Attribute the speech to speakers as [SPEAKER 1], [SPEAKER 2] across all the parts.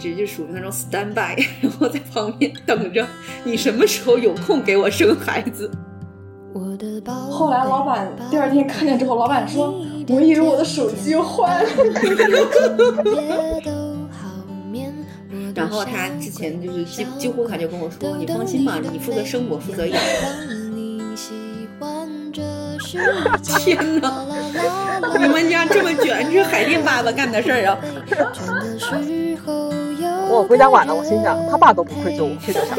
[SPEAKER 1] 直就属于那种 stand by，然 后在旁边等着你什么时候有空给我生孩子。
[SPEAKER 2] 后来老板第二天看见之后，老板说：“我以为我的手机坏了。”
[SPEAKER 1] 然后他之前就是几几乎他就跟我说：“你放心吧，你负责生，我负责养。”天哪！你们家这么卷，这是海淀爸爸干的事儿啊！
[SPEAKER 3] 我回家晚了，我心想他爸都不愧疚我，愧疚啥？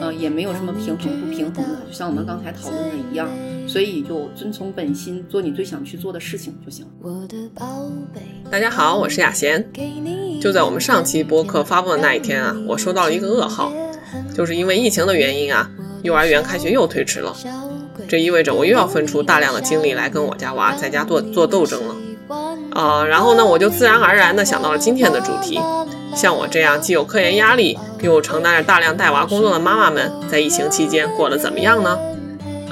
[SPEAKER 1] 呃，也没有什么平衡不平衡的，就像我们刚才讨论的一样，所以就遵从本心，做你最想去做的事情就行了。
[SPEAKER 3] 大家好，我是雅贤。就在我们上期播客发布的那一天啊，我收到了一个噩耗，就是因为疫情的原因啊，幼儿园开学又推迟了。这意味着我又要分出大量的精力来跟我家娃在家做做斗争了。啊，然后呢，我就自然而然的想到了今天的主题。像我这样既有科研压力，又承担着大量带娃工作的妈妈们，在疫情期间过得怎么样呢？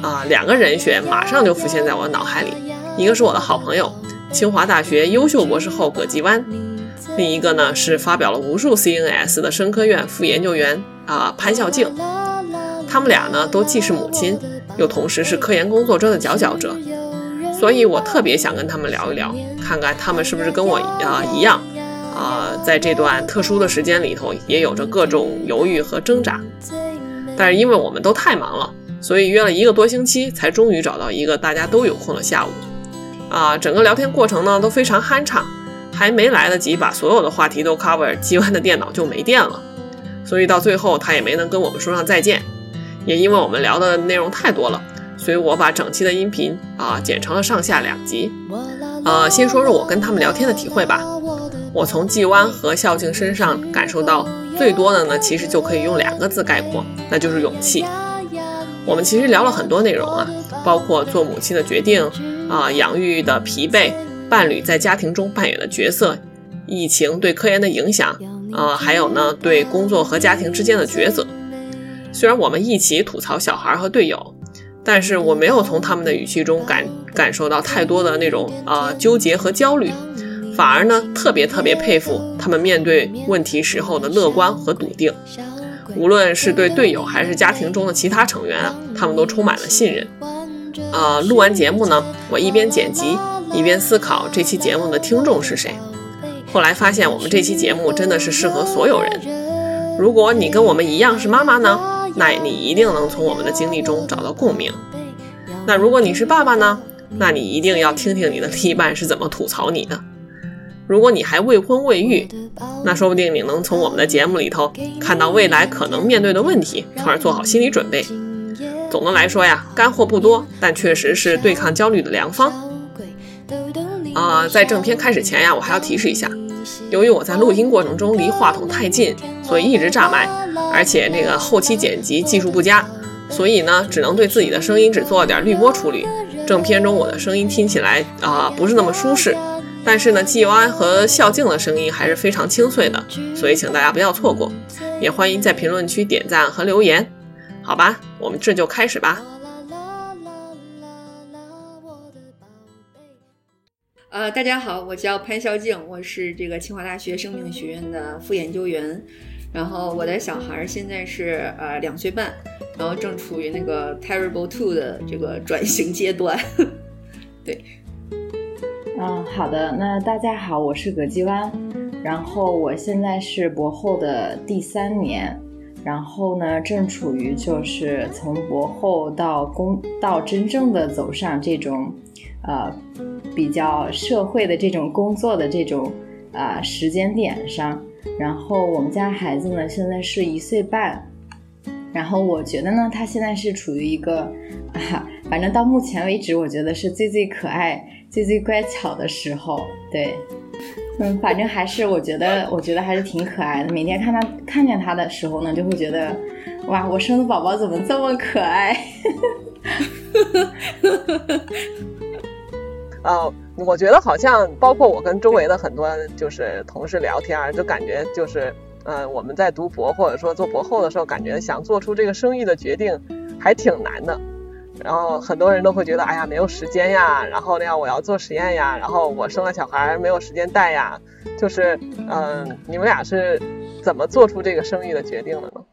[SPEAKER 3] 啊，两个人选马上就浮现在我脑海里，一个是我的好朋友，清华大学优秀博士后葛继湾，另一个呢是发表了无数 CNS 的生科院副研究员啊潘孝静。他们俩呢都既是母亲，又同时是科研工作中的佼佼者，所以我特别想跟他们聊一聊，看看他们是不是跟我啊一样。啊，在这段特殊的时间里头，也有着各种犹豫和挣扎。但是因为我们都太忙了，所以约了一个多星期，才终于找到一个大家都有空的下午。啊，整个聊天过程呢都非常酣畅，还没来得及把所有的话题都 cover，机湾的电脑就没电了，所以到最后他也没能跟我们说上再见。也因为我们聊的内容太多了，所以我把整期的音频啊剪成了上下两集。呃，先说说我跟他们聊天的体会吧。我从季湾和孝敬身上感受到最多的呢，其实就可以用两个字概括，那就是勇气。我们其实聊了很多内容啊，包括做母亲的决定啊，养育的疲惫，伴侣在家庭中扮演的角色，疫情对科研的影响啊，还有呢对工作和家庭之间的抉择。虽然我们一起吐槽小孩和队友，但是我没有从他们的语气中感感受到太多的那种啊纠结和焦虑。反而呢，特别特别佩服他们面对问题时候的乐观和笃定。无论是对队友还是家庭中的其他成员，他们都充满了信任。呃，录完节目呢，我一边剪辑一边思考这期节目的听众是谁。后来发现，我们这期节目真的是适合所有人。如果你跟我们一样是妈妈呢，那你一定能从我们的经历中找到共鸣。那如果你是爸爸呢，那你一定要听听你的另一半是怎么吐槽你的。如果你还未婚未育，那说不定你能从我们的节目里头看到未来可能面对的问题，从而做好心理准备。总的来说呀，干货不多，但确实是对抗焦虑的良方。啊，在正片开始前呀，我还要提示一下，由于我在录音过程中离话筒太近，所以一直炸麦，而且那个后期剪辑技术不佳，所以呢，只能对自己的声音只做了点滤波处理。正片中我的声音听起来啊，不是那么舒适。但是呢，季安和孝敬的声音还是非常清脆的，所以请大家不要错过，也欢迎在评论区点赞和留言，好吧？我们这就开始吧。
[SPEAKER 1] 呃，大家好，我叫潘孝静，我是这个清华大学生命学院的副研究员，然后我的小孩现在是呃两岁半，然后正处于那个 terrible two 的这个 转型阶段，对。
[SPEAKER 4] 嗯，好的。那大家好，我是葛继湾，然后我现在是博后的第三年，然后呢，正处于就是从博后到工到真正的走上这种，呃，比较社会的这种工作的这种啊时间点上。然后我们家孩子呢，现在是一岁半，然后我觉得呢，他现在是处于一个，啊，反正到目前为止，我觉得是最最可爱。最最乖巧的时候，对，嗯，反正还是我觉得，我觉得还是挺可爱的。每天看他看见他的时候呢，就会觉得，哇，我生的宝宝怎么这么可爱？
[SPEAKER 3] 呃，我觉得好像包括我跟周围的很多就是同事聊天，就感觉就是，呃，我们在读博或者说做博后的时候，感觉想做出这个生育的决定还挺难的。
[SPEAKER 5] 然后很多人都会觉得，哎呀，没有时间呀，然后那样我要做实验呀，然后我生了小孩没有时间带呀，就是，嗯，你们俩是怎么做出这个生育的决定的呢？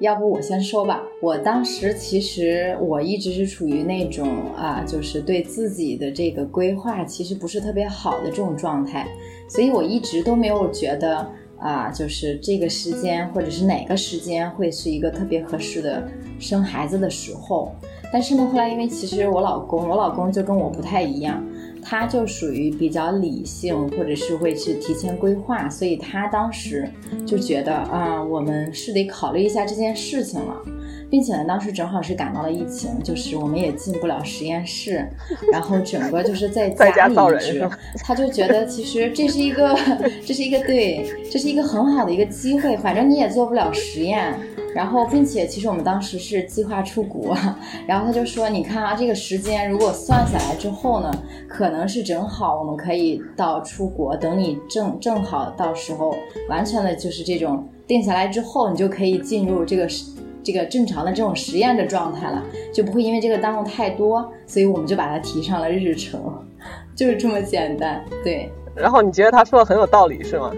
[SPEAKER 4] 要不我先说吧，我当时其实我一直是处于那种啊，就是对自己的这个规划其实不是特别好的这种状态，所以我一直都没有觉得啊，就是这个时间或者是哪个时间会是一个特别合适的生孩子的时候。但是呢，后来因为其实我老公，我老公就跟我不太一样，他就属于比较理性，或者是会去提前规划，所以他当时就觉得啊，我们是得考虑一下这件事情了，并且呢，当时正好是赶到了疫情，就是我们也进不了实验室，然后整个就是在家里一直，他就觉得其实这是一个，这是一个对，这是一个很好的一个机会，反正你也做不了实验。然后，并且其实我们当时是计划出国，然后他就说：“你看啊，这个时间如果算下来之后呢，可能是正好我们可以到出国，等你正正好到时候完全的就是这种定下来之后，你就可以进入这个这个正常的这种实验的状态了，就不会因为这个耽误太多，所以我们就把它提上了日程，就是这么简单。对。
[SPEAKER 5] 然后你觉得他说的很有道理是吗？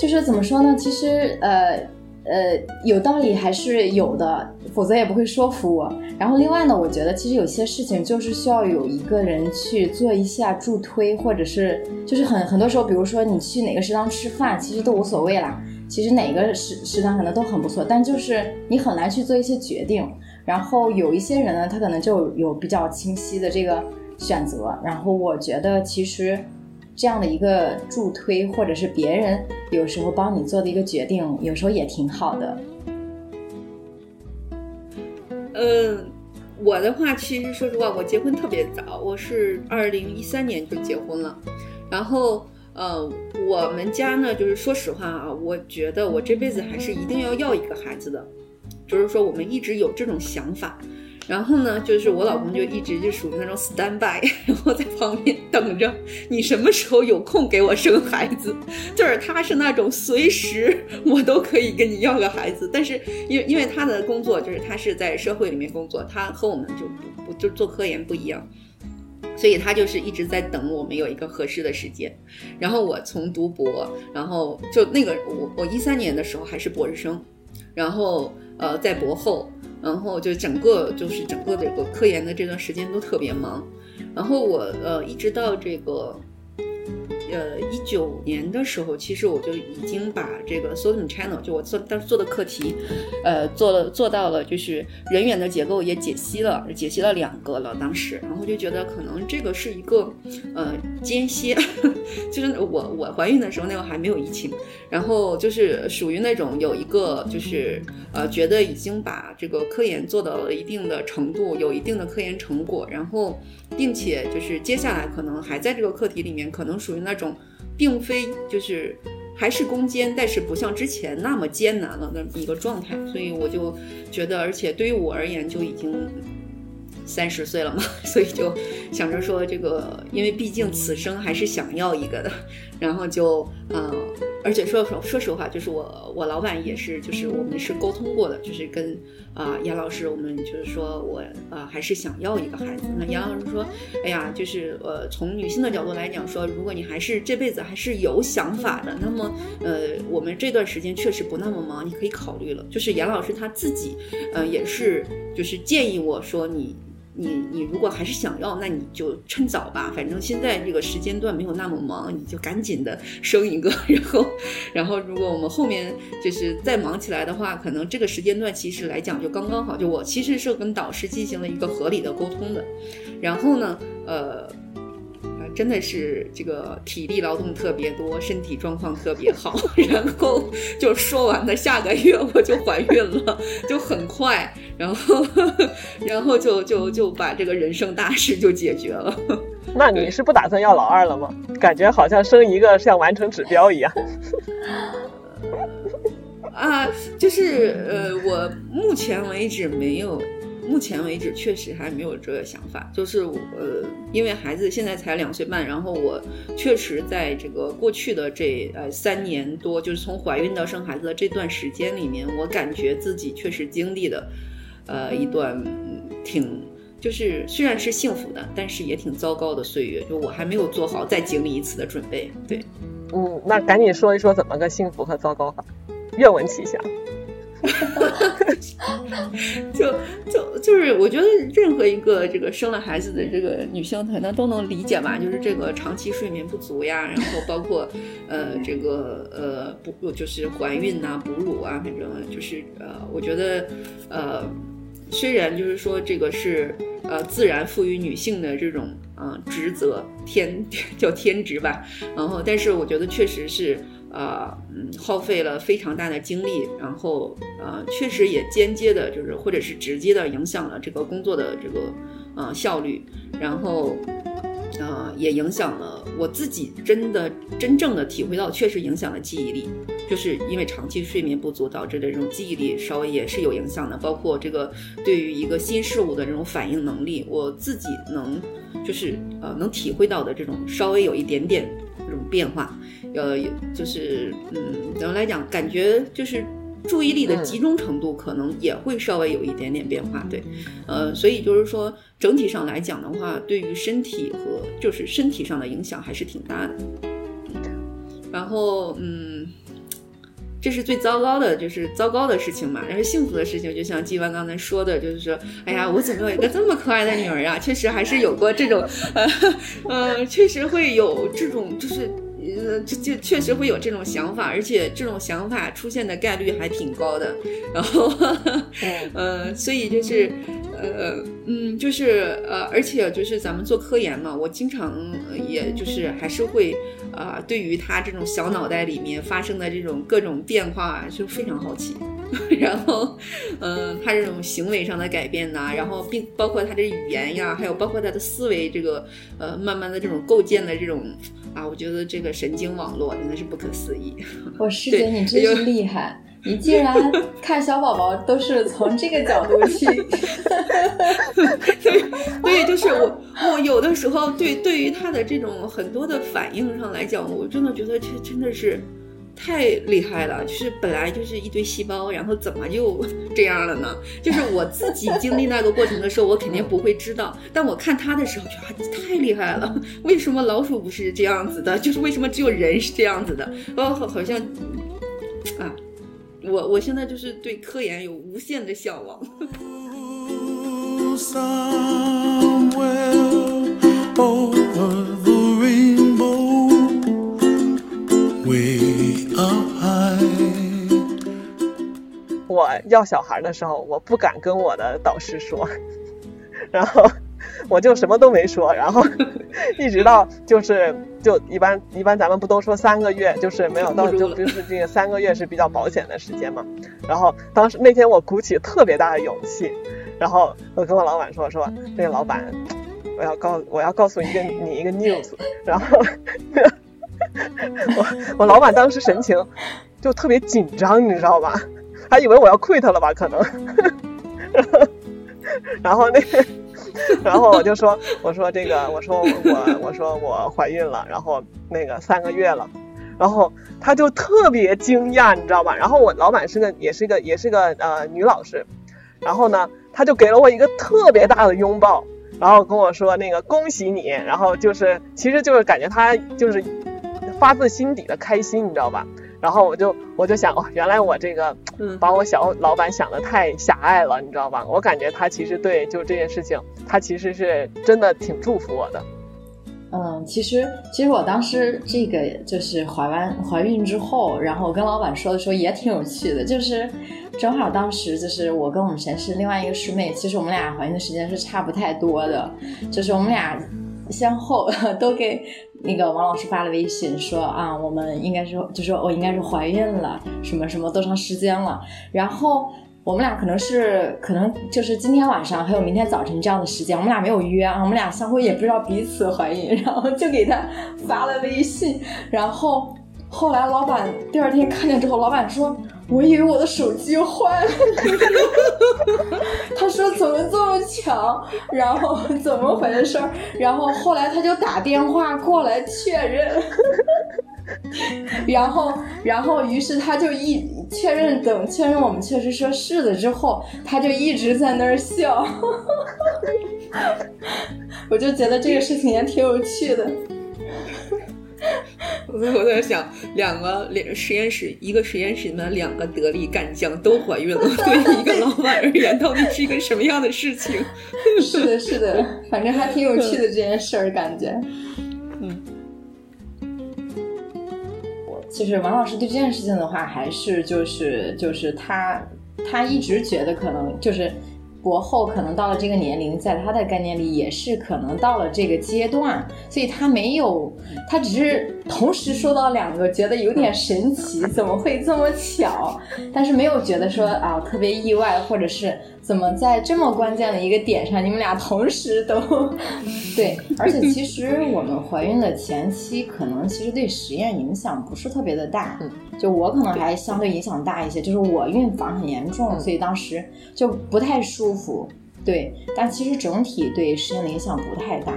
[SPEAKER 4] 就是怎么说呢？其实，呃，呃，有道理还是有的，否则也不会说服我。然后，另外呢，我觉得其实有些事情就是需要有一个人去做一下助推，或者是就是很很多时候，比如说你去哪个食堂吃饭，其实都无所谓啦。其实哪个食食堂可能都很不错，但就是你很难去做一些决定。然后有一些人呢，他可能就有比较清晰的这个选择。然后我觉得其实。这样的一个助推，或者是别人有时候帮你做的一个决定，有时候也挺好的。
[SPEAKER 1] 嗯，我的话，其实说实话，我结婚特别早，我是二零一三年就结婚了。然后，呃，我们家呢，就是说实话啊，我觉得我这辈子还是一定要要一个孩子的，就是说我们一直有这种想法。然后呢，就是我老公就一直就属于那种 stand by，然 后在旁边等着你什么时候有空给我生孩子，就是他是那种随时我都可以跟你要个孩子，但是因为因为他的工作就是他是在社会里面工作，他和我们就不不就做科研不一样，所以他就是一直在等我们有一个合适的时间。然后我从读博，然后就那个我我一三年的时候还是博士生，然后呃在博后。然后就整个就是整个这个科研的这段时间都特别忙，然后我呃一直到这个。呃，一九年的时候，其实我就已经把这个 social Channel，就我做当时做的课题，呃，做了做到了，就是人员的结构也解析了，解析了两个了。当时，然后就觉得可能这个是一个呃间歇，就是我我怀孕的时候那会还没有疫情，然后就是属于那种有一个就是呃觉得已经把这个科研做到了一定的程度，有一定的科研成果，然后并且就是接下来可能还在这个课题里面，可能属于那种。并非就是还是攻坚，但是不像之前那么艰难了的一个状态，所以我就觉得，而且对于我而言就已经三十岁了嘛，所以就想着说这个，因为毕竟此生还是想要一个的，然后就嗯。而且说说说实话，就是我我老板也是，就是我们是沟通过的，就是跟啊严老师，我们就是说我啊还是想要一个孩子。那严老师说，哎呀，就是呃从女性的角度来讲，说如果你还是这辈子还是有想法的，那么呃我们这段时间确实不那么忙，你可以考虑了。就是严老师他自己，呃也是就是建议我说你。你你如果还是想要，那你就趁早吧，反正现在这个时间段没有那么忙，你就赶紧的生一个，然后，然后如果我们后面就是再忙起来的话，可能这个时间段其实来讲就刚刚好。就我其实是跟导师进行了一个合理的沟通的，然后呢，呃。真的是这个体力劳动特别多，身体状况特别好，然后就说完了，下个月我就怀孕了，就很快，然后然后就就就把这个人生大事就解决了。
[SPEAKER 5] 那你是不打算要老二了吗？感觉好像生一个像完成指标一样。
[SPEAKER 1] 啊，就是呃，我目前为止没有。目前为止，确实还没有这个想法。就是呃，因为孩子现在才两岁半，然后我确实在这个过去的这呃三年多，就是从怀孕到生孩子的这段时间里面，我感觉自己确实经历的呃一段挺就是虽然是幸福的，但是也挺糟糕的岁月。就我还没有做好再经历一次的准备。对，
[SPEAKER 5] 嗯，那赶紧说一说怎么个幸福和糟糕法，愿闻其详。
[SPEAKER 1] 哈 哈就就就是，我觉得任何一个这个生了孩子的这个女性，可能都能理解吧。就是这个长期睡眠不足呀，然后包括呃这个呃不就是怀孕呐、哺乳啊，反正就是呃，我觉得呃虽然就是说这个是呃自然赋予女性的这种嗯职责天叫天职吧，然后但是我觉得确实是。呃，嗯，耗费了非常大的精力，然后呃，确实也间接的，就是或者是直接的影响了这个工作的这个呃效率，然后呃，也影响了我自己，真的真正的体会到，确实影响了记忆力，就是因为长期睡眠不足导致的这种记忆力稍微也是有影响的，包括这个对于一个新事物的这种反应能力，我自己能就是呃能体会到的这种稍微有一点点这种变化。呃，就是嗯，怎么来讲？感觉就是注意力的集中程度可能也会稍微有一点点变化，对，呃，所以就是说整体上来讲的话，对于身体和就是身体上的影响还是挺大的。然后嗯，这是最糟糕的，就是糟糕的事情嘛。然后幸福的事情，就像季湾刚才说的，就是说，哎呀，我怎么有一个这么可爱的女儿啊？确实还是有过这种，呃，呃，确实会有这种，就是。呃，这这确实会有这种想法，而且这种想法出现的概率还挺高的。然后，呃，所以就是，呃，嗯，就是呃，而且就是咱们做科研嘛，我经常也就是还是会啊，对于他这种小脑袋里面发生的这种各种变化就非常好奇。然后，嗯，他这种行为上的改变呐，然后并包括他的语言呀，还有包括他的思维这个呃，慢慢的这种构建的这种。啊，我觉得这个神经网络真的是不可思议。
[SPEAKER 4] 我师姐，你真是厉害！你竟然 看小宝宝都是从这个角度去。
[SPEAKER 1] 对，对，就是我，我有的时候对对于他的这种很多的反应上来讲，我真的觉得这真的是。太厉害了，就是本来就是一堆细胞，然后怎么就 这样了呢？就是我自己经历那个过程的时候，我肯定不会知道。但我看他的时候，觉得太厉害了。为什么老鼠不是这样子的？就是为什么只有人是这样子的？哦，好像啊，我我现在就是对科研有无限的向往。
[SPEAKER 5] 我要小孩的时候，我不敢跟我的导师说，然后我就什么都没说，然后 一直到就是就一般一般咱们不都说三个月，就是没有到就就是这个三个月是比较保险的时间嘛。然后当时那天我鼓起特别大的勇气，然后我跟我老板说说那个老板，我要告我要告诉一个你一个 news，然后我我老板当时神情就特别紧张，你知道吧？还以为我要 quit 了吧？可能，然后那，然后我就说，我说这个，我说我，我说我怀孕了，然后那个三个月了，然后他就特别惊讶，你知道吧？然后我老板是个，也是个，也是个呃女老师，然后呢，他就给了我一个特别大的拥抱，然后跟我说那个恭喜你，然后就是，其实就是感觉他就是发自心底的开心，你知道吧？然后我就我就想哦，原来我这个把我小老板想的太狭隘了，你知道吧？我感觉他其实对就这件事情，他其实是真的挺祝福我的。
[SPEAKER 4] 嗯，其实其实我当时这个就是怀完怀孕之后，然后我跟老板说的时候也挺有趣的，就是正好当时就是我跟我们实验室另外一个师妹，其实我们俩怀孕的时间是差不太多的，就是我们俩先后 都给。那个王老师发了微信说啊，我们应该是就说我应该是怀孕了，什么什么多长时间了？然后我们俩可能是可能就是今天晚上还有明天早晨这样的时间，我们俩没有约啊，我们俩相互也不知道彼此怀孕，然后就给他发了微信，然后后来老板第二天看见之后，老板说。我以为我的手机坏了，他说怎么这么巧，然后怎么回事？然后后来他就打电话过来确认，
[SPEAKER 2] 然后，然后，于是他就一确认，等确认我们确实说是的之后，他就一直在那儿笑。我就觉得这个事情也挺有趣的。
[SPEAKER 1] 我我在想，两个两实验室，一个实验室里面两个得力干将都怀孕了，对一个老板而言，到底是一个什么样的事情？
[SPEAKER 2] 是的，是的，反正还挺有趣的这件事儿，感觉。
[SPEAKER 1] 嗯。
[SPEAKER 4] 我其实王老师对这件事情的话，还是就是就是他他一直觉得可能就是。博后可能到了这个年龄，在他的概念里也是可能到了这个阶段，所以他没有，他只是同时收到两个，觉得有点神奇，怎么会这么巧？但是没有觉得说啊特别意外，或者是。怎么在这么关键的一个点上，你们俩同时都 对？而且其实我们怀孕的前期，可能其实对实验影响不是特别的大。就我可能还相对影响大一些，就是我孕房很严重，所以当时就不太舒服。对，但其实整体对实验的影响不太大。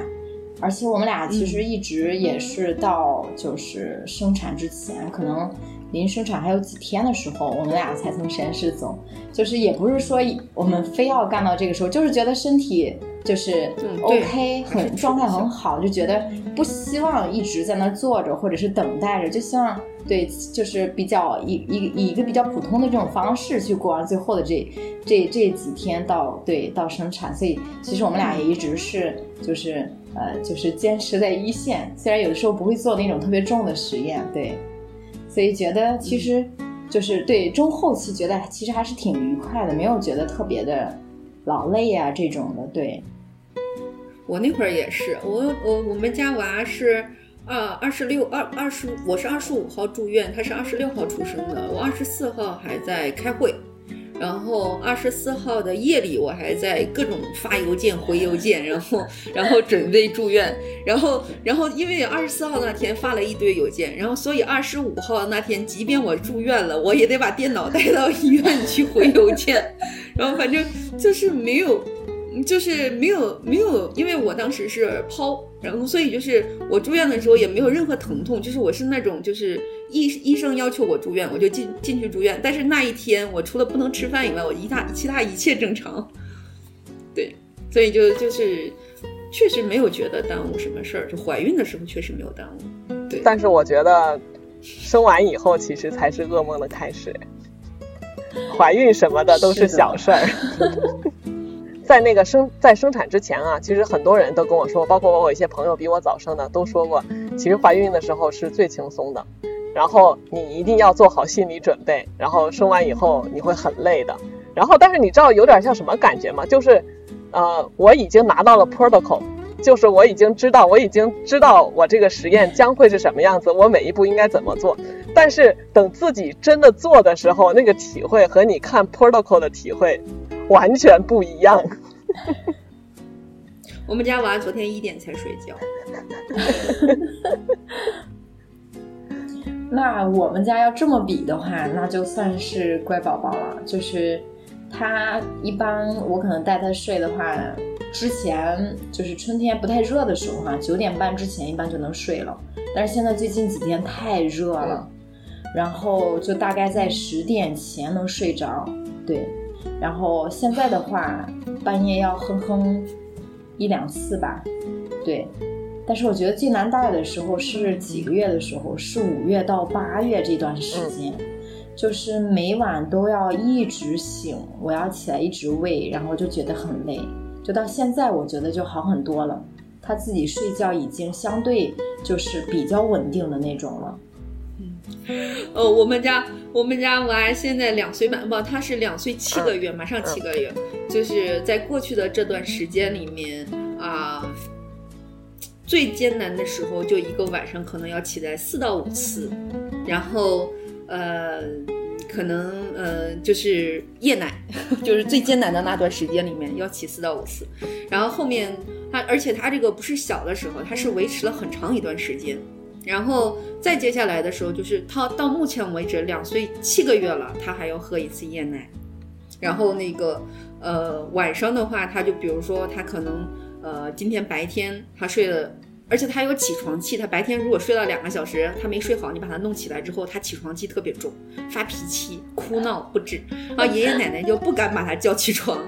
[SPEAKER 4] 而且我们俩其实一直也是到就是生产之前，可能。临生产还有几天的时候，我们俩才从实验室走，就是也不是说我们非要干到这个时候，就是觉得身体就是 OK，很状态很好，就觉得不希望一直在那坐着或者是等待着，就希望对，就是比较以以以一个比较普通的这种方式去过完最后的这这这几天到对到生产，所以其实我们俩也一直是就是呃就是坚持在一线，虽然有的时候不会做那种特别重的实验，对。所以觉得其实就是对中后期觉得其实还是挺愉快的，没有觉得特别的劳累啊这种的。对，
[SPEAKER 1] 我那会儿也是，我我我们家娃是二二十六二二十五，我是二十五号住院，他是二十六号出生的，我二十四号还在开会。然后二十四号的夜里，我还在各种发邮件、回邮件，然后然后准备住院，然后然后因为二十四号那天发了一堆邮件，然后所以二十五号那天，即便我住院了，我也得把电脑带到医院去回邮件，然后反正就是没有。就是没有没有，因为我当时是剖，然后所以就是我住院的时候也没有任何疼痛，就是我是那种就是医医生要求我住院，我就进进去住院。但是那一天我除了不能吃饭以外，我一大其他一切正常。对，所以就就是确实没有觉得耽误什么事儿，就怀孕的时候确实没有耽误。对，
[SPEAKER 5] 但是我觉得生完以后其实才是噩梦的开始，怀孕什么的都是小事儿。在那个生在生产之前啊，其实很多人都跟我说，包括我有一些朋友比我早生的都说过，其实怀孕的时候是最轻松的，然后你一定要做好心理准备，然后生完以后你会很累的，然后但是你知道有点像什么感觉吗？就是，呃，我已经拿到了 protocol，就是我已经知道我已经知道我这个实验将会是什么样子，我每一步应该怎么做，但是等自己真的做的时候，那个体会和你看 protocol 的体会。完全不一样。
[SPEAKER 1] 我们家娃昨天一点才睡觉。
[SPEAKER 4] 那我们家要这么比的话，那就算是乖宝宝了。就是他一般，我可能带他睡的话，之前就是春天不太热的时候哈，九点半之前一般就能睡了。但是现在最近几天太热了，然后就大概在十点前能睡着。对。然后现在的话，半夜要哼哼一两次吧，对。但是我觉得最难带的时候是几个月的时候，是五月到八月这段时间，就是每晚都要一直醒，我要起来一直喂，然后就觉得很累。就到现在，我觉得就好很多了，他自己睡觉已经相对就是比较稳定的那种了。
[SPEAKER 1] 嗯呃，我们家我们家娃现在两岁半，不，他是两岁七个月，马上七个月。就是在过去的这段时间里面啊，最艰难的时候，就一个晚上可能要起来四到五次，然后呃，可能呃就是夜奶，就是最艰难的那段时间里面要起四到五次，然后后面他，而且他这个不是小的时候，他是维持了很长一段时间。然后再接下来的时候，就是他到目前为止两岁七个月了，他还要喝一次夜奶。然后那个呃晚上的话，他就比如说他可能呃今天白天他睡了而且他有起床气，他白天如果睡了两个小时，他没睡好，你把他弄起来之后，他起床气特别重，发脾气、哭闹不止，然后 爷爷奶奶就不敢把他叫起床，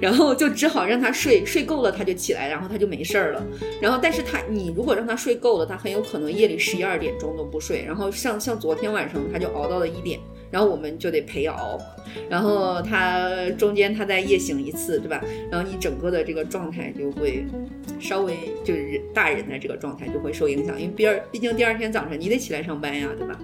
[SPEAKER 1] 然后就只好让他睡，睡够了他就起来，然后他就没事儿了。然后，但是他你如果让他睡够了，他很有可能夜里十一二点钟都不睡，然后像像昨天晚上他就熬到了一点。然后我们就得陪熬，然后他中间他再夜醒一次，对吧？然后你整个的这个状态就会稍微就是大人的这个状态就会受影响，因为第二毕竟第二天早上你得起来上班呀，对吧？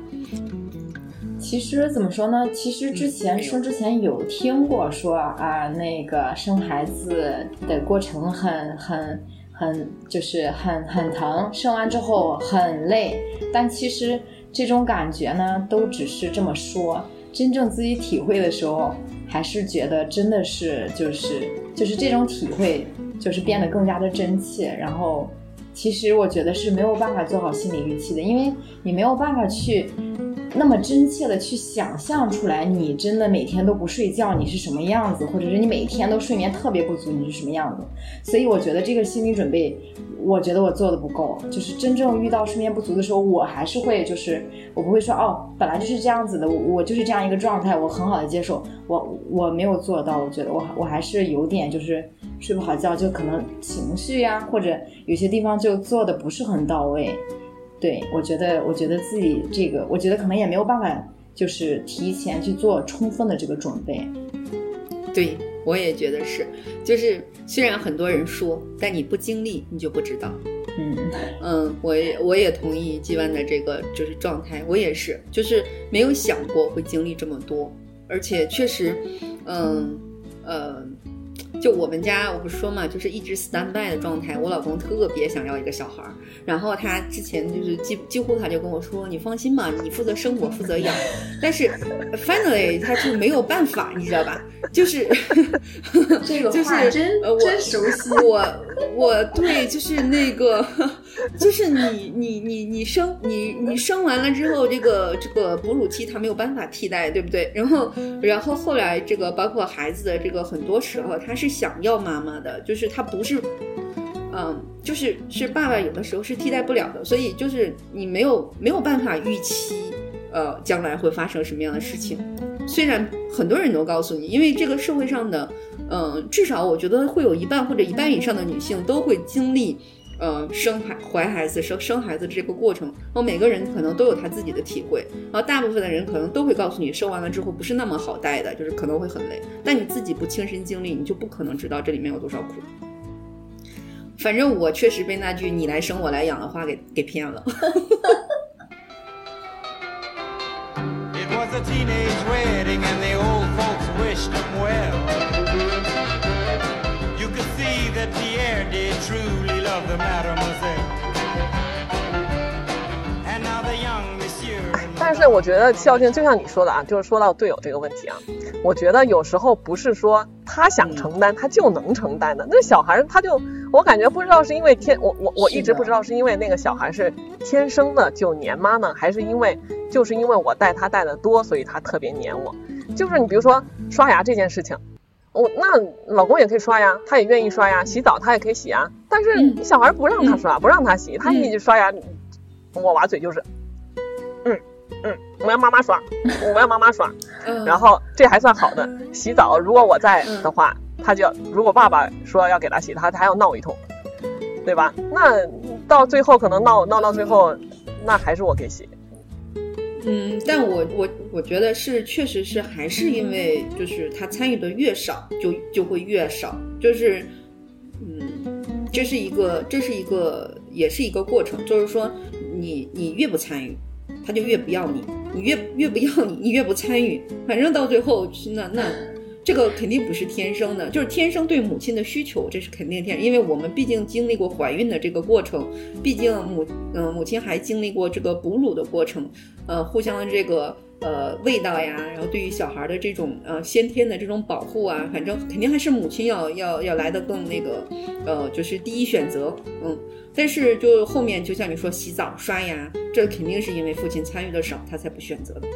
[SPEAKER 4] 其实怎么说呢？其实之前生之前有听过说啊，那个生孩子的过程很很很就是很很疼，生完之后很累，但其实。这种感觉呢，都只是这么说，真正自己体会的时候，还是觉得真的是就是就是这种体会，就是变得更加的真切。然后，其实我觉得是没有办法做好心理预期的，因为你没有办法去。那么真切的去想象出来，你真的每天都不睡觉，你是什么样子，或者是你每天都睡眠特别不足，你是什么样子？所以我觉得这个心理准备，我觉得我做的不够。就是真正遇到睡眠不足的时候，我还是会，就是我不会说哦，本来就是这样子的，我我就是这样一个状态，我很好的接受。我我没有做到，我觉得我我还是有点就是睡不好觉，就可能情绪呀，或者有些地方就做的不是很到位。对，我觉得，我觉得自己这个，我觉得可能也没有办法，就是提前去做充分的这个准备。
[SPEAKER 1] 对，我也觉得是，就是虽然很多人说，但你不经历，你就不知道。
[SPEAKER 4] 嗯
[SPEAKER 1] 嗯，我也我也同意季万的这个就是状态，我也是，就是没有想过会经历这么多，而且确实，嗯呃。就我们家，我不是说嘛，就是一直 stand by 的状态。我老公特别想要一个小孩儿，然后他之前就是几几乎他就跟我说：“你放心吧，你负责生，我负责养。”但是 finally 他就没有办法，你知道吧？就是
[SPEAKER 2] 这个话真真熟悉。
[SPEAKER 1] 我我对，就是那个，就是你你你你生你你生完了之后，这个这个哺乳期他没有办法替代，对不对？然后然后后来这个包括孩子的这个很多时候他是。想要妈妈的，就是他不是，嗯，就是是爸爸有的时候是替代不了的，所以就是你没有没有办法预期，呃，将来会发生什么样的事情。虽然很多人都告诉你，因为这个社会上的，嗯，至少我觉得会有一半或者一半以上的女性都会经历。呃，生孩怀孩子生生孩子这个过程，然后每个人可能都有他自己的体会，然后大部分的人可能都会告诉你，生完了之后不是那么好带的，就是可能会很累。但你自己不亲身经历，你就不可能知道这里面有多少苦。反正我确实被那句“你来生我来养”的话给给骗了。
[SPEAKER 5] 但是我觉得孝敬就像你说的啊，就是说到队友这个问题啊，我觉得有时候不是说他想承担他就能承担的。那小孩他就我感觉不知道是因为天我我我一直不知道是因为那个小孩是天生的就黏妈呢，还是因为就是因为我带他带的多，所以他特别黏我。就是你比如说刷牙这件事情。我那老公也可以刷呀，他也愿意刷呀，洗澡他也可以洗啊。但是小孩不让他刷，不让他洗，他一刷牙，我娃嘴就是，嗯嗯，我要妈妈刷，我要妈妈刷。然后这还算好的，洗澡如果我在的话，他就如果爸爸说要给他洗，他他还要闹一通，对吧？那到最后可能闹闹到最后，那还是我给洗。
[SPEAKER 1] 嗯，但我我我觉得是，确实是还是因为就是他参与的越少，就就会越少，就是，嗯，这是一个这是一个也是一个过程，就是说你你越不参与，他就越不要你，你越越不要你，你越不参与，反正到最后那那。这个肯定不是天生的，就是天生对母亲的需求，这是肯定天，因为我们毕竟经历过怀孕的这个过程，毕竟母嗯母亲还经历过这个哺乳的过程，呃，互相的这个呃味道呀，然后对于小孩的这种呃先天的这种保护啊，反正肯定还是母亲要要要来的更那个呃就是第一选择，嗯，但是就后面就像你说洗澡刷牙，这肯定是因为父亲参与的少，他才不选择的。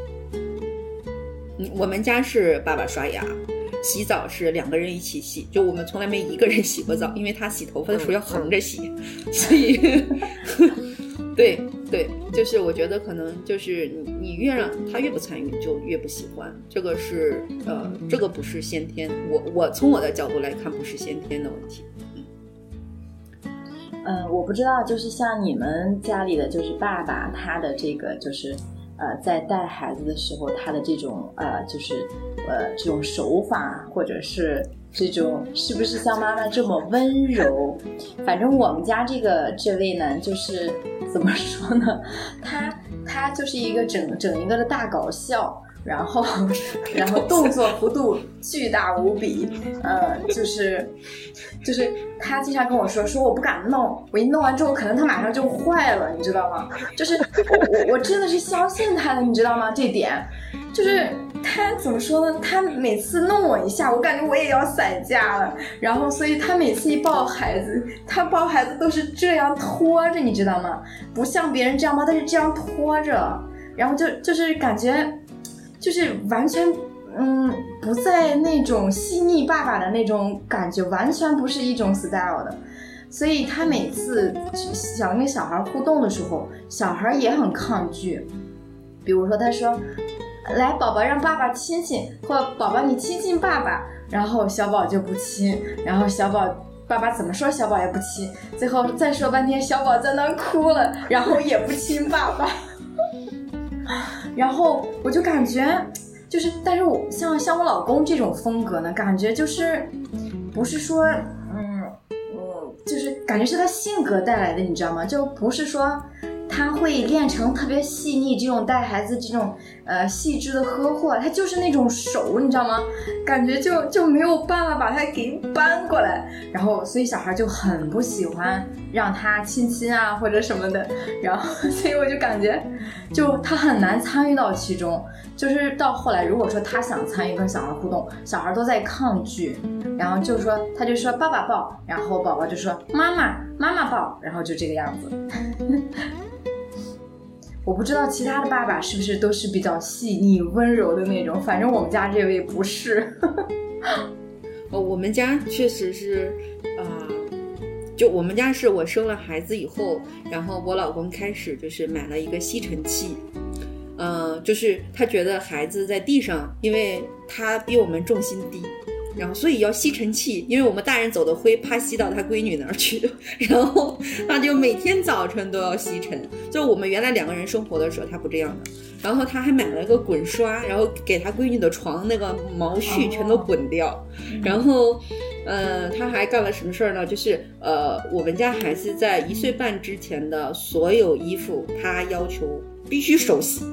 [SPEAKER 1] 嗯，我们家是爸爸刷牙。洗澡是两个人一起洗，就我们从来没一个人洗过澡，因为他洗头发的时候要横着洗，所以，对对，就是我觉得可能就是你你越让他越不参与，就越不喜欢。这个是呃，这个不是先天，我我从我的角度来看，不是先天的问题。
[SPEAKER 4] 嗯，我不知道，就是像你们家里的就是爸爸，他的这个就是呃，在带孩子的时候，他的这种呃，就是呃，这种手法，或者是这种是不是像妈妈这么温柔？反正我们家这个这位呢，就是怎么说呢？他他就是一个整整一个的大搞笑。然后，然后动作幅度巨大无比，呃，就是，就是他经常跟我说，说我不敢弄，我一弄完之后，可能他马上就坏了，你知道吗？就是我我我真的是相信他的，你知道吗？这点，就是他怎么说呢？他每次弄我一下，我感觉我也要散架了。然后，所以他每次一抱孩子，他抱孩子都是这样拖着，你知道吗？不像别人这样抱，他是这样拖着，然后就就是感觉。就是完全，嗯，不在那种细腻爸爸的那种感觉，完全不是一种 style 的。所以他每次想跟小孩互动的时候，小孩也很抗拒。比如说，他说：“来，宝宝让爸爸亲亲，或宝宝你亲亲爸爸。”然后小宝就不亲，然后小宝爸爸怎么说，小宝也不亲。最后再说半天，小宝在那哭了，然后也不亲爸爸。然后我就感觉，就是，但是我像像我老公这种风格呢，感觉就是，不是说，嗯嗯，就是感觉是他性格带来的，你知道吗？就不是说。他会练成特别细腻，这种带孩子这种呃细致的呵护，他就是那种手，你知道吗？感觉就就没有办法把他给搬过来，然后所以小孩就很不喜欢让他亲亲啊或者什么的，然后所以我就感觉就他很难参与到其中，就是到后来如果说他想参与跟小孩互动，小孩都在抗拒，然后就说他就说爸爸抱，然后宝宝就说妈妈妈妈抱，然后就这个样子。我不知道其他的爸爸是不是都是比较细腻温柔的那种，反正我们家这位不是。
[SPEAKER 1] 哦，我们家确实是，啊，就我们家是我生了孩子以后，然后我老公开始就是买了一个吸尘器，嗯，就是他觉得孩子在地上，因为他比我们重心低。然后，所以要吸尘器，因为我们大人走的灰，怕吸到他闺女那儿去。然后，他就每天早晨都要吸尘。就我们原来两个人生活的时候，他不这样的。然后他还买了个滚刷，然后给他闺女的床那个毛絮全都滚掉。然后，呃，他还干了什么事儿呢？就是呃，我们家孩子在一岁半之前的所有衣服，他要求必须手洗。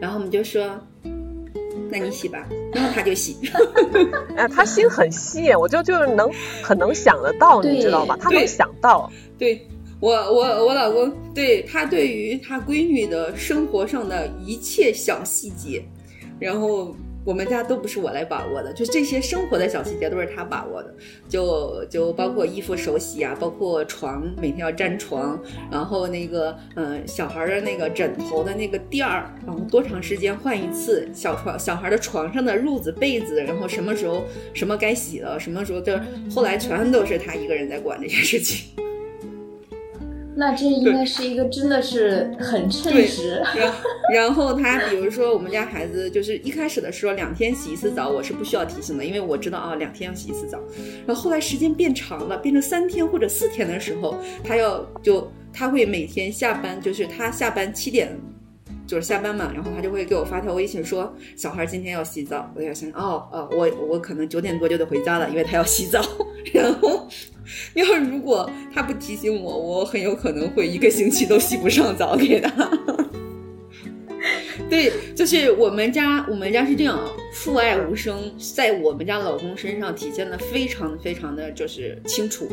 [SPEAKER 1] 然后我们就说。那你洗吧，然后他就洗。
[SPEAKER 5] 哎，他心很细，我就就是能很能想得到，你知道吧？他能想到。
[SPEAKER 1] 对我，我我老公对他对于他闺女的生活上的一切小细节，然后。我们家都不是我来把握的，就这些生活的小细节都是他把握的，就就包括衣服手洗啊，包括床每天要粘床，然后那个嗯小孩的那个枕头的那个垫儿，然后多长时间换一次，小床小孩的床上的褥子被子，然后什么时候什么该洗了，什么时候就后来全都是他一个人在管这些事情。
[SPEAKER 4] 那这应该是一个真的是很称职。
[SPEAKER 1] 然后，然后他比如说我们家孩子就是一开始的时候两天洗一次澡，我是不需要提醒的，因为我知道啊两天要洗一次澡。然后后来时间变长了，变成三天或者四天的时候，他要就他会每天下班，就是他下班七点就是下班嘛，然后他就会给我发条微信说小孩今天要洗澡。我就想哦哦，我我可能九点多就得回家了，因为他要洗澡。然后。要是如果他不提醒我，我很有可能会一个星期都洗不上澡给他。对，就是我们家，我们家是这样，父爱无声，在我们家老公身上体现的非常非常的就是清楚。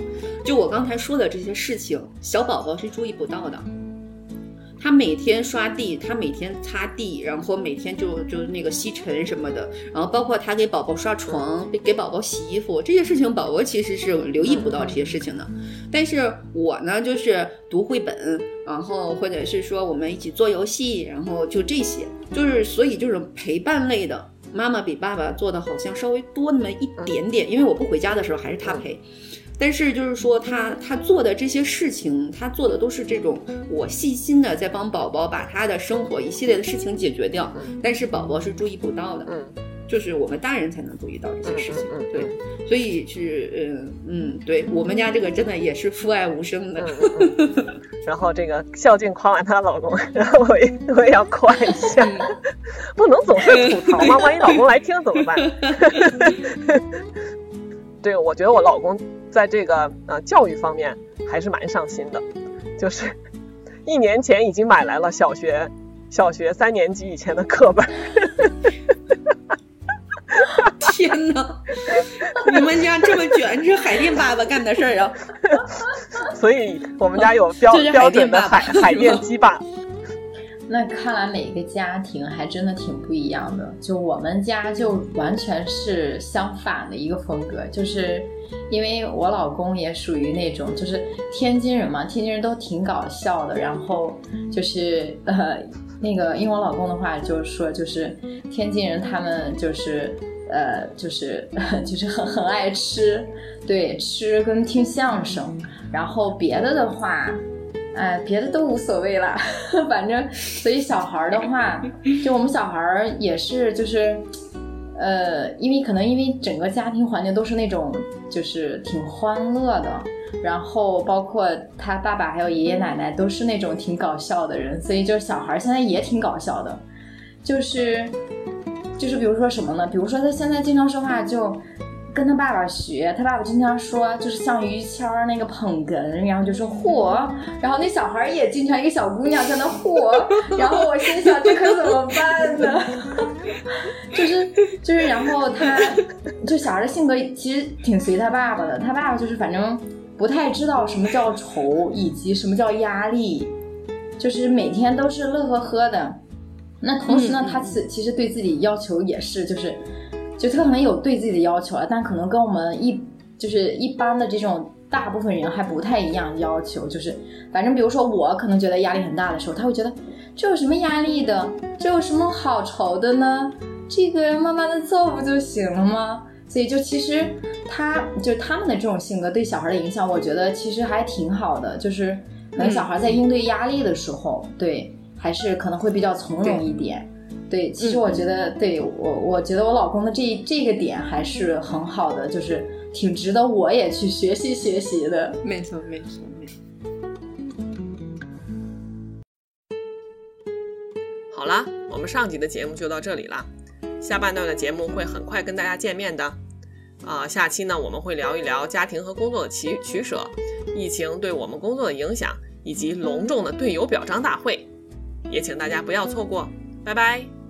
[SPEAKER 1] 就我刚才说的这些事情，小宝宝是注意不到的。他每天刷地，他每天擦地，然后每天就就那个吸尘什么的，然后包括他给宝宝刷床，给宝宝洗衣服这些事情，宝宝其实是留意不到这些事情的。但是我呢，就是读绘本，然后或者是说我们一起做游戏，然后就这些，就是所以就是陪伴类的，妈妈比爸爸做的好像稍微多那么一点点，因为我不回家的时候还是他陪。但是就是说，他他做的这些事情，他做的都是这种我细心的在帮宝宝把他的生活一系列的事情解决掉，但是宝宝是注意不到的，
[SPEAKER 5] 嗯，
[SPEAKER 1] 就是我们大人才能注意到这些事情，
[SPEAKER 5] 嗯
[SPEAKER 1] 对，所以是嗯嗯，对我们家这个真的也是父爱无声的，
[SPEAKER 5] 然后这个孝敬夸完她老公，然后我也我也要夸一下，不能总是吐槽吗？万一老公来听怎么办？这个我觉得我老公在这个呃教育方面还是蛮上心的，就是 一年前已经买来了小学小学三年级以前的课本。
[SPEAKER 1] 天哪！你们家这么卷，这是海淀爸爸干的事儿啊！
[SPEAKER 5] 所以我们家有标标准的海海淀鸡爸。
[SPEAKER 4] 那看来每一个家庭还真的挺不一样的。就我们家就完全是相反的一个风格，就是因为我老公也属于那种就是天津人嘛，天津人都挺搞笑的。然后就是呃那个，因为我老公的话就是说，就是天津人他们就是呃就是 就是很很爱吃，对吃跟听相声，然后别的的话。哎，别的都无所谓啦，反正所以小孩儿的话，就我们小孩儿也是就是，呃，因为可能因为整个家庭环境都是那种就是挺欢乐的，然后包括他爸爸还有爷爷奶奶都是那种挺搞笑的人，所以就是小孩儿现在也挺搞笑的，就是就是比如说什么呢？比如说他现在经常说话就。跟他爸爸学，他爸爸经常说，就是像于谦儿那个捧哏，然后就说嚯，然后那小孩儿也经常一个小姑娘在那嚯，然后我心想这可怎么办呢？就 是就是，然后他就小孩的性格其实挺随他爸爸的，他爸爸就是反正不太知道什么叫愁，以及什么叫压力，就是每天都是乐呵呵的。那同时呢，他其其实对自己要求也是就是。就他可能有对自己的要求了，但可能跟我们一就是一般的这种大部分人还不太一样要求。就是反正比如说我可能觉得压力很大的时候，他会觉得这有什么压力的，这有什么好愁的呢？这个慢慢的做不就行了吗？所以就其实他就他们的这种性格对小孩的影响，我觉得其实还挺好的。就是可能小孩在应对压力的时候，对还是可能会比较从容一点。对，其实我觉得，对我，我觉得我老公的这这个点还是很好的，就是挺值得我也去学习学习的。
[SPEAKER 1] 没错，没错，没错。
[SPEAKER 5] 好啦，我们上集的节目就到这里了，下半段的节目会很快跟大家见面的。啊、下期呢我们会聊一聊家庭和工作的取取舍，疫情对我们工作的影响，以及隆重的队友表彰大会，也请大家不要错过。拜拜。